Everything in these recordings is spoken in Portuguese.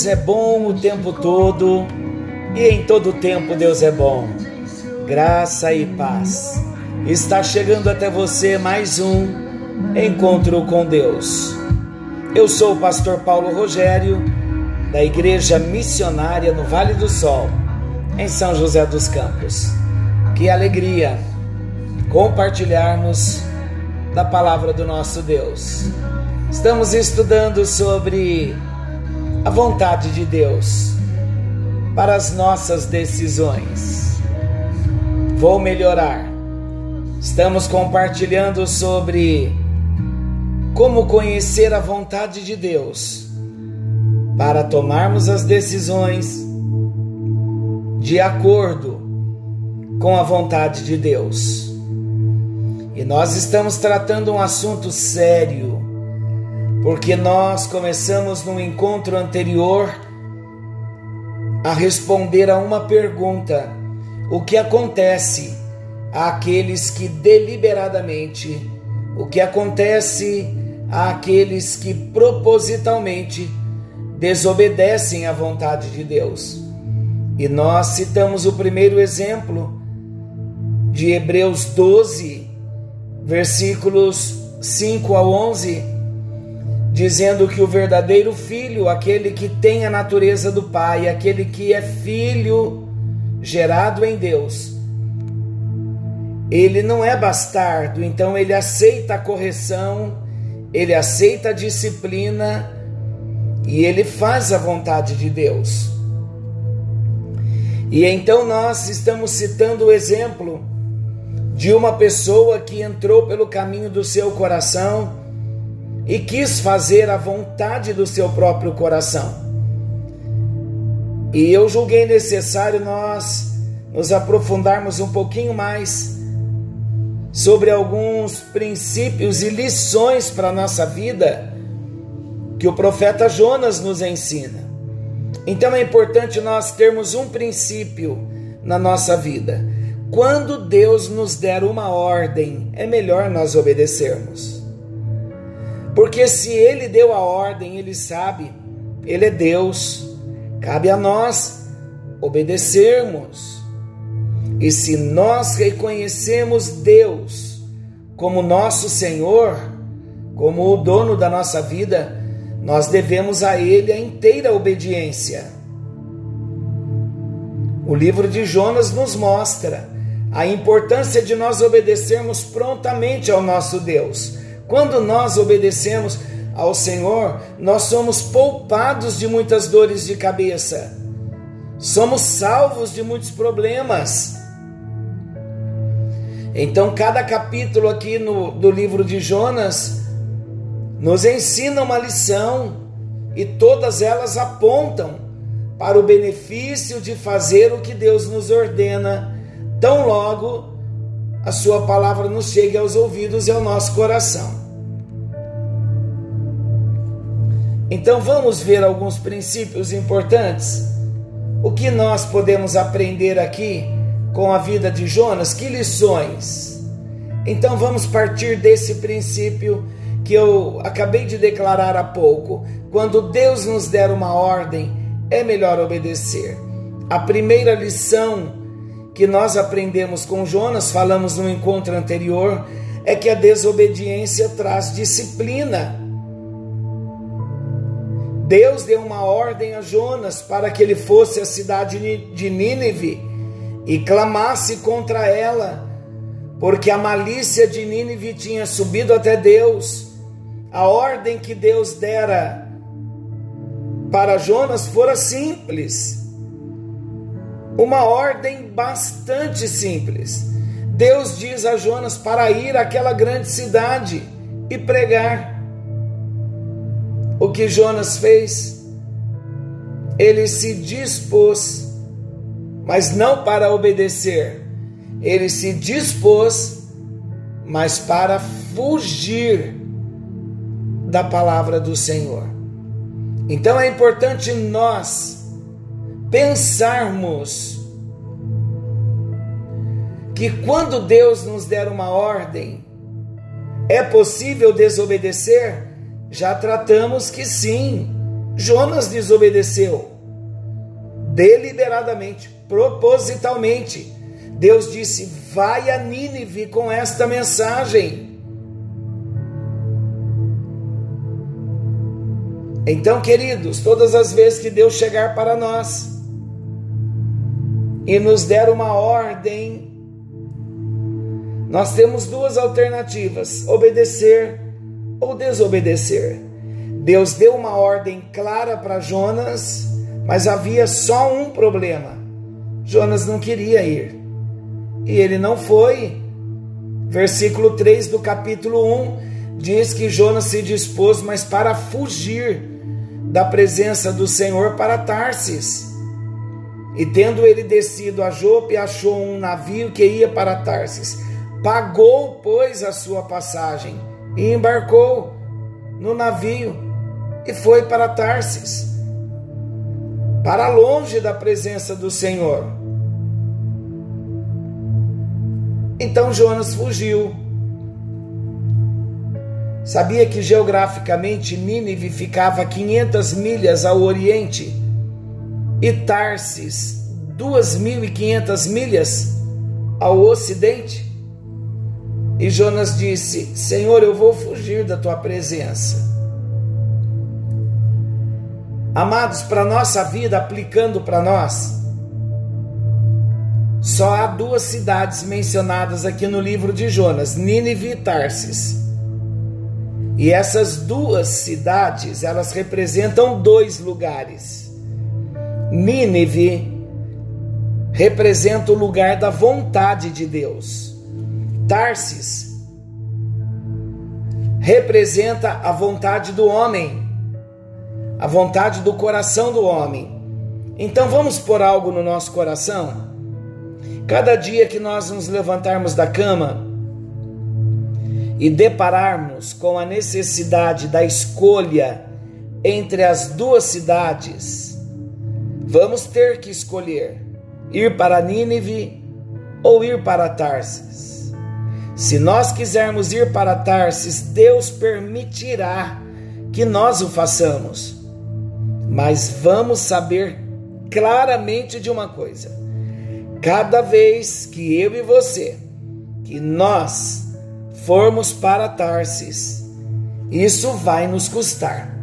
Deus é bom o tempo todo e em todo tempo Deus é bom. Graça e paz. Está chegando até você mais um encontro com Deus. Eu sou o pastor Paulo Rogério, da Igreja Missionária no Vale do Sol, em São José dos Campos. Que alegria compartilharmos da palavra do nosso Deus. Estamos estudando sobre a vontade de Deus para as nossas decisões. Vou melhorar. Estamos compartilhando sobre como conhecer a vontade de Deus para tomarmos as decisões de acordo com a vontade de Deus. E nós estamos tratando um assunto sério porque nós começamos no encontro anterior a responder a uma pergunta: o que acontece àqueles que deliberadamente, o que acontece àqueles que propositalmente desobedecem à vontade de Deus? E nós citamos o primeiro exemplo de Hebreus 12, versículos 5 a 11 dizendo que o verdadeiro filho, aquele que tem a natureza do Pai, aquele que é filho gerado em Deus, ele não é bastardo, então ele aceita a correção, ele aceita a disciplina e ele faz a vontade de Deus. E então nós estamos citando o exemplo de uma pessoa que entrou pelo caminho do seu coração e quis fazer a vontade do seu próprio coração. E eu julguei necessário nós nos aprofundarmos um pouquinho mais sobre alguns princípios e lições para a nossa vida que o profeta Jonas nos ensina. Então é importante nós termos um princípio na nossa vida. Quando Deus nos der uma ordem, é melhor nós obedecermos. Porque se ele deu a ordem, ele sabe, ele é Deus. Cabe a nós obedecermos. E se nós reconhecemos Deus como nosso Senhor, como o dono da nossa vida, nós devemos a Ele a inteira obediência. O livro de Jonas nos mostra a importância de nós obedecermos prontamente ao nosso Deus quando nós obedecemos ao Senhor, nós somos poupados de muitas dores de cabeça, somos salvos de muitos problemas. Então, cada capítulo aqui no, do livro de Jonas nos ensina uma lição e todas elas apontam para o benefício de fazer o que Deus nos ordena, tão logo a Sua palavra nos chegue aos ouvidos e ao nosso coração. Então vamos ver alguns princípios importantes. O que nós podemos aprender aqui com a vida de Jonas? Que lições? Então vamos partir desse princípio que eu acabei de declarar há pouco. Quando Deus nos der uma ordem, é melhor obedecer. A primeira lição que nós aprendemos com Jonas, falamos no encontro anterior, é que a desobediência traz disciplina. Deus deu uma ordem a Jonas para que ele fosse à cidade de Nínive e clamasse contra ela, porque a malícia de Nínive tinha subido até Deus. A ordem que Deus dera para Jonas fora simples. Uma ordem bastante simples. Deus diz a Jonas para ir àquela grande cidade e pregar. O que Jonas fez? Ele se dispôs, mas não para obedecer, ele se dispôs, mas para fugir da palavra do Senhor. Então é importante nós pensarmos que quando Deus nos der uma ordem, é possível desobedecer? Já tratamos que sim. Jonas desobedeceu deliberadamente, propositalmente. Deus disse: Vai a Nínive com esta mensagem. Então, queridos, todas as vezes que Deus chegar para nós e nos der uma ordem, nós temos duas alternativas: obedecer ou desobedecer. Deus deu uma ordem clara para Jonas, mas havia só um problema: Jonas não queria ir e ele não foi. Versículo 3 do capítulo 1 diz que Jonas se dispôs, mas para fugir da presença do Senhor para Tarsis. E tendo ele descido a Jope, achou um navio que ia para Tarsis. Pagou, pois, a sua passagem e embarcou no navio e foi para Tarsis, para longe da presença do Senhor. Então Jonas fugiu Sabia que geograficamente Nínive ficava a 500 milhas ao oriente e Tarsis 2.500 milhas ao ocidente? E Jonas disse: Senhor, eu vou fugir da tua presença. Amados, para nossa vida, aplicando para nós, só há duas cidades mencionadas aqui no livro de Jonas: Nínive e Tarsis. E essas duas cidades, elas representam dois lugares. Nínive representa o lugar da vontade de Deus. Tarsis representa a vontade do homem, a vontade do coração do homem. Então vamos pôr algo no nosso coração? Cada dia que nós nos levantarmos da cama, e depararmos com a necessidade da escolha entre as duas cidades, vamos ter que escolher ir para Nínive ou ir para Tarsis. Se nós quisermos ir para Tarsis, Deus permitirá que nós o façamos. Mas vamos saber claramente de uma coisa: cada vez que eu e você, que nós formos para Tarsis, isso vai nos custar.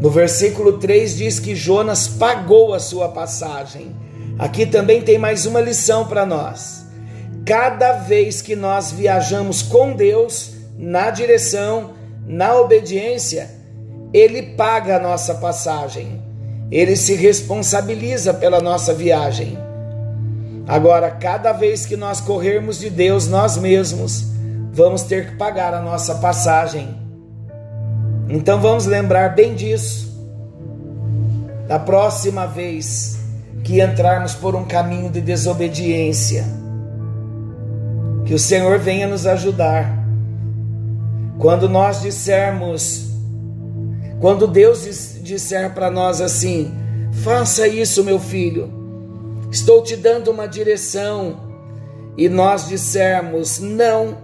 No versículo 3 diz que Jonas pagou a sua passagem. Aqui também tem mais uma lição para nós. Cada vez que nós viajamos com Deus na direção, na obediência, Ele paga a nossa passagem. Ele se responsabiliza pela nossa viagem. Agora, cada vez que nós corrermos de Deus nós mesmos, vamos ter que pagar a nossa passagem. Então vamos lembrar bem disso. Da próxima vez que entrarmos por um caminho de desobediência, que o Senhor venha nos ajudar. Quando nós dissermos, quando Deus disser para nós assim: faça isso, meu filho estou te dando uma direção, e nós dissermos: não,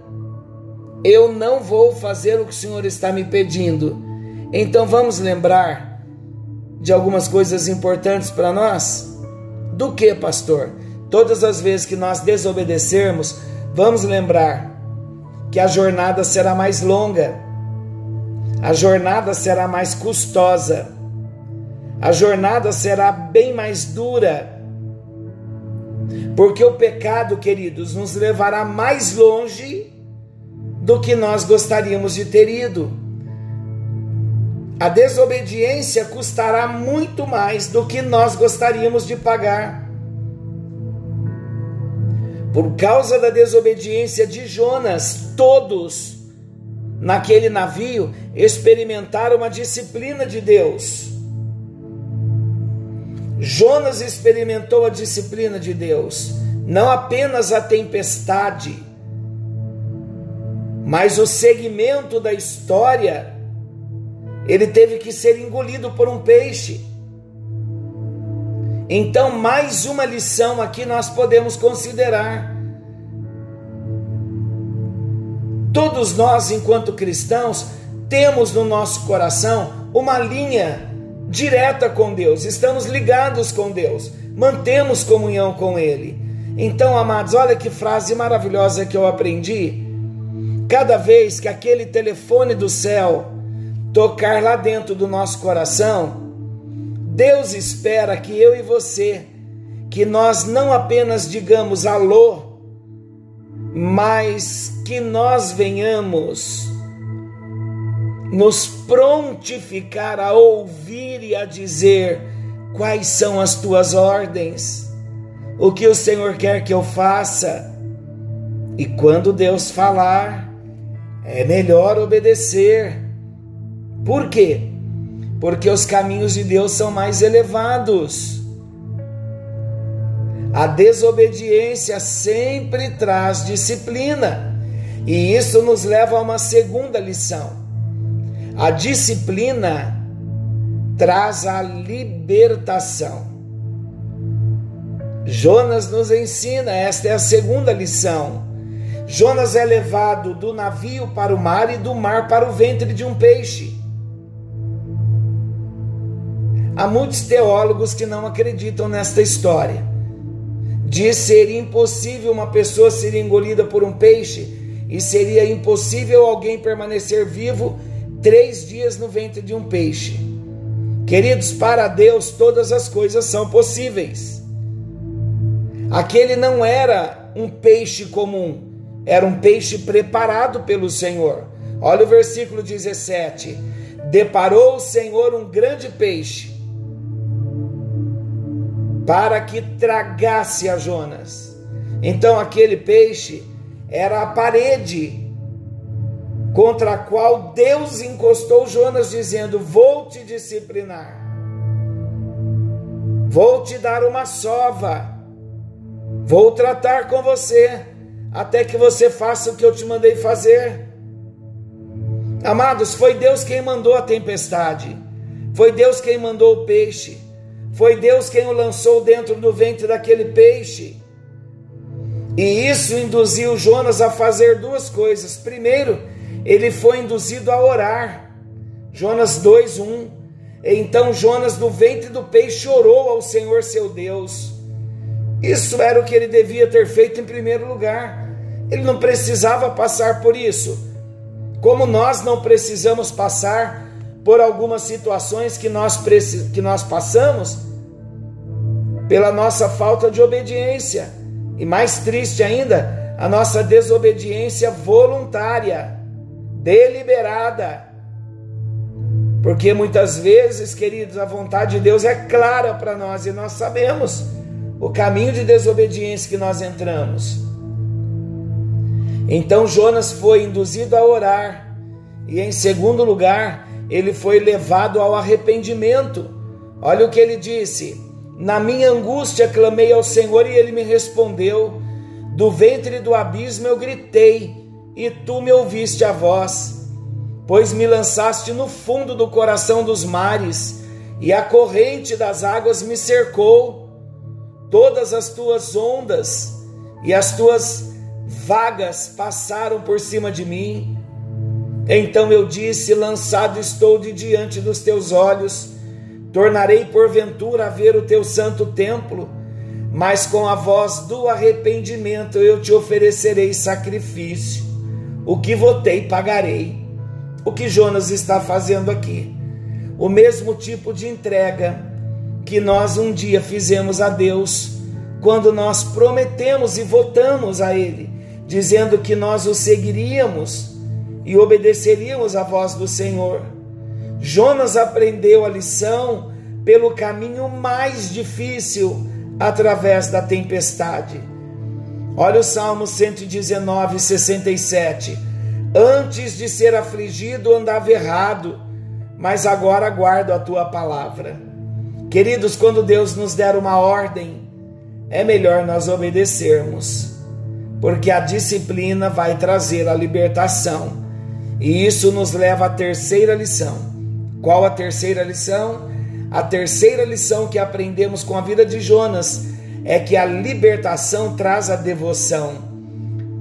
eu não vou fazer o que o Senhor está me pedindo. Então vamos lembrar de algumas coisas importantes para nós? Do que, pastor? Todas as vezes que nós desobedecermos, vamos lembrar que a jornada será mais longa, a jornada será mais custosa, a jornada será bem mais dura porque o pecado, queridos, nos levará mais longe do que nós gostaríamos de ter ido. A desobediência custará muito mais do que nós gostaríamos de pagar. Por causa da desobediência de Jonas, todos naquele navio experimentaram a disciplina de Deus. Jonas experimentou a disciplina de Deus, não apenas a tempestade, mas o segmento da história. Ele teve que ser engolido por um peixe. Então, mais uma lição aqui nós podemos considerar. Todos nós, enquanto cristãos, temos no nosso coração uma linha direta com Deus, estamos ligados com Deus, mantemos comunhão com Ele. Então, amados, olha que frase maravilhosa que eu aprendi. Cada vez que aquele telefone do céu tocar lá dentro do nosso coração, Deus espera que eu e você, que nós não apenas digamos alô, mas que nós venhamos nos prontificar a ouvir e a dizer quais são as tuas ordens, o que o Senhor quer que eu faça. E quando Deus falar, é melhor obedecer. Por quê? porque os caminhos de Deus são mais elevados. A desobediência sempre traz disciplina, e isso nos leva a uma segunda lição. A disciplina traz a libertação. Jonas nos ensina, esta é a segunda lição. Jonas é levado do navio para o mar e do mar para o ventre de um peixe. Há muitos teólogos que não acreditam nesta história. Diz ser impossível uma pessoa ser engolida por um peixe e seria impossível alguém permanecer vivo três dias no ventre de um peixe. Queridos, para Deus todas as coisas são possíveis. Aquele não era um peixe comum, era um peixe preparado pelo Senhor. Olha o versículo 17: Deparou o Senhor um grande peixe para que tragasse a Jonas. Então aquele peixe era a parede contra a qual Deus encostou Jonas, dizendo: Vou te disciplinar, vou te dar uma sova, vou tratar com você, até que você faça o que eu te mandei fazer. Amados, foi Deus quem mandou a tempestade, foi Deus quem mandou o peixe. Foi Deus quem o lançou dentro do ventre daquele peixe. E isso induziu Jonas a fazer duas coisas. Primeiro, ele foi induzido a orar. Jonas 2:1. Então Jonas do ventre do peixe orou ao Senhor seu Deus. Isso era o que ele devia ter feito em primeiro lugar. Ele não precisava passar por isso. Como nós não precisamos passar por algumas situações que nós, que nós passamos pela nossa falta de obediência. E mais triste ainda, a nossa desobediência voluntária, deliberada. Porque muitas vezes, queridos, a vontade de Deus é clara para nós e nós sabemos o caminho de desobediência que nós entramos. Então Jonas foi induzido a orar, e em segundo lugar, ele foi levado ao arrependimento. Olha o que ele disse: Na minha angústia clamei ao Senhor e ele me respondeu. Do ventre do abismo eu gritei, e tu me ouviste a voz. Pois me lançaste no fundo do coração dos mares, e a corrente das águas me cercou. Todas as tuas ondas e as tuas vagas passaram por cima de mim. Então eu disse: Lançado estou de diante dos teus olhos, tornarei porventura a ver o teu santo templo, mas com a voz do arrependimento eu te oferecerei sacrifício. O que votei, pagarei. O que Jonas está fazendo aqui? O mesmo tipo de entrega que nós um dia fizemos a Deus, quando nós prometemos e votamos a Ele, dizendo que nós o seguiríamos e obedeceríamos à voz do Senhor. Jonas aprendeu a lição pelo caminho mais difícil, através da tempestade. Olha o Salmo 119, 67. Antes de ser afligido, andava errado, mas agora guardo a tua palavra. Queridos, quando Deus nos der uma ordem, é melhor nós obedecermos, porque a disciplina vai trazer a libertação e isso nos leva à terceira lição. Qual a terceira lição? a terceira lição que aprendemos com a vida de Jonas é que a libertação traz a devoção.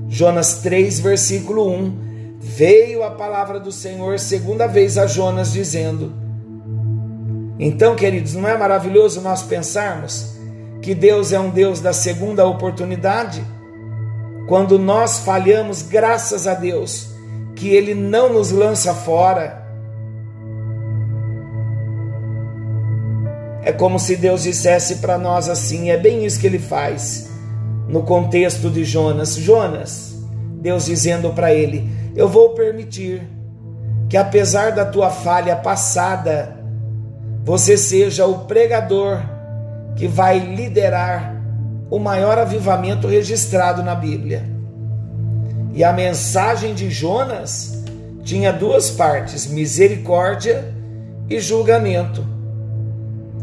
Jonas 3, versículo 1. Veio a palavra do Senhor segunda vez a Jonas, dizendo: Então, queridos, não é maravilhoso nós pensarmos que Deus é um Deus da segunda oportunidade? Quando nós falhamos, graças a Deus, que Ele não nos lança fora. É como se Deus dissesse para nós assim: é bem isso que Ele faz. No contexto de Jonas, Jonas, Deus dizendo para ele: Eu vou permitir que, apesar da tua falha passada, você seja o pregador que vai liderar o maior avivamento registrado na Bíblia. E a mensagem de Jonas tinha duas partes: misericórdia e julgamento.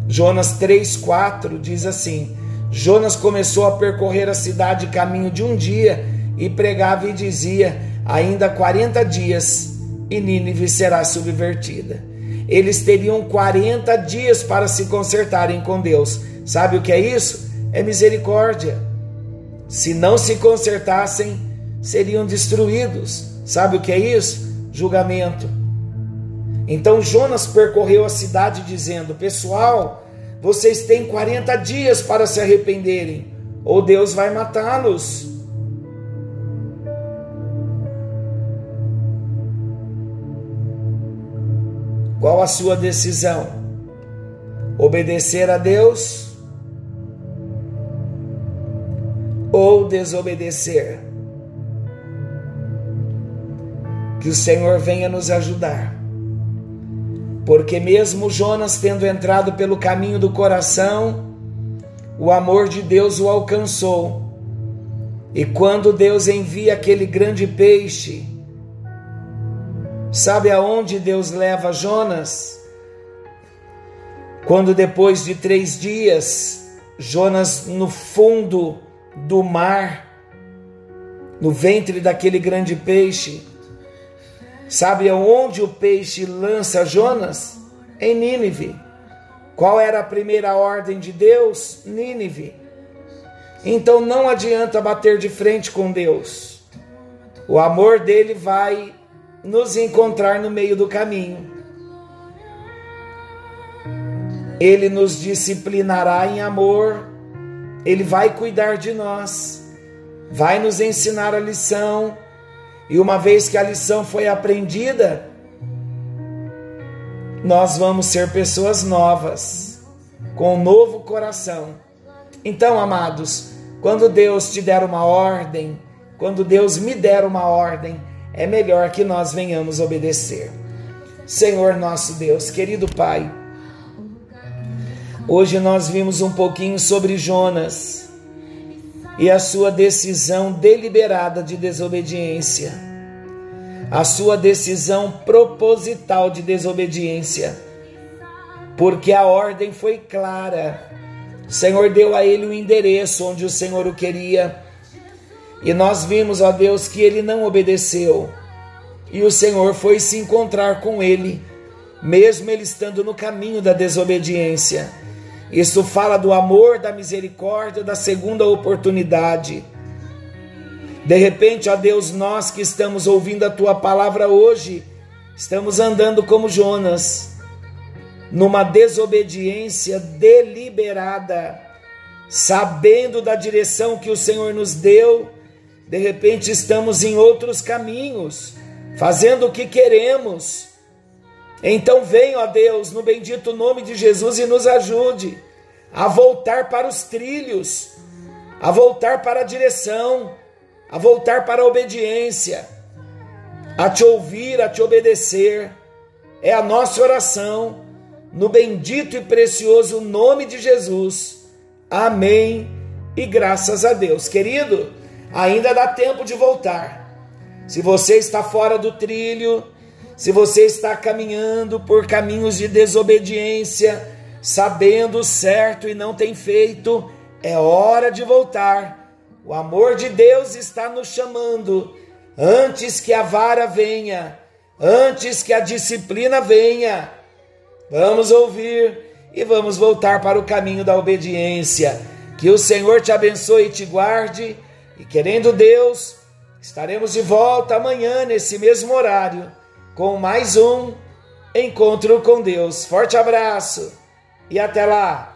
Jonas 3,4 diz assim: Jonas começou a percorrer a cidade caminho de um dia e pregava e dizia: Ainda 40 dias e Nínive será subvertida. Eles teriam 40 dias para se consertarem com Deus. Sabe o que é isso? É misericórdia. Se não se consertassem, seriam destruídos. Sabe o que é isso? Julgamento. Então Jonas percorreu a cidade dizendo: Pessoal, vocês têm 40 dias para se arrependerem, ou Deus vai matá-los. Qual a sua decisão? Obedecer a Deus ou desobedecer? Que o Senhor venha nos ajudar. Porque, mesmo Jonas tendo entrado pelo caminho do coração, o amor de Deus o alcançou. E quando Deus envia aquele grande peixe, Sabe aonde Deus leva Jonas? Quando depois de três dias, Jonas no fundo do mar, no ventre daquele grande peixe, sabe aonde o peixe lança Jonas? Em Nínive. Qual era a primeira ordem de Deus? Nínive. Então não adianta bater de frente com Deus. O amor dele vai nos encontrar no meio do caminho. Ele nos disciplinará em amor, ele vai cuidar de nós, vai nos ensinar a lição, e uma vez que a lição foi aprendida, nós vamos ser pessoas novas, com um novo coração. Então, amados, quando Deus te der uma ordem, quando Deus me der uma ordem, é melhor que nós venhamos obedecer. Senhor nosso Deus, querido Pai, hoje nós vimos um pouquinho sobre Jonas e a sua decisão deliberada de desobediência, a sua decisão proposital de desobediência, porque a ordem foi clara. O Senhor deu a ele o endereço onde o Senhor o queria e nós vimos, ó Deus, que ele não obedeceu. E o Senhor foi se encontrar com ele, mesmo ele estando no caminho da desobediência. Isso fala do amor, da misericórdia, da segunda oportunidade. De repente, ó Deus, nós que estamos ouvindo a tua palavra hoje, estamos andando como Jonas, numa desobediência deliberada, sabendo da direção que o Senhor nos deu de repente estamos em outros caminhos, fazendo o que queremos. Então venha, ó Deus, no bendito nome de Jesus e nos ajude a voltar para os trilhos, a voltar para a direção, a voltar para a obediência, a te ouvir, a te obedecer. É a nossa oração, no bendito e precioso nome de Jesus. Amém. E graças a Deus, querido ainda dá tempo de voltar. Se você está fora do trilho, se você está caminhando por caminhos de desobediência, sabendo certo e não tem feito, é hora de voltar. O amor de Deus está nos chamando. Antes que a vara venha, antes que a disciplina venha, vamos ouvir e vamos voltar para o caminho da obediência. Que o Senhor te abençoe e te guarde. E querendo Deus, estaremos de volta amanhã nesse mesmo horário com mais um Encontro com Deus. Forte abraço e até lá!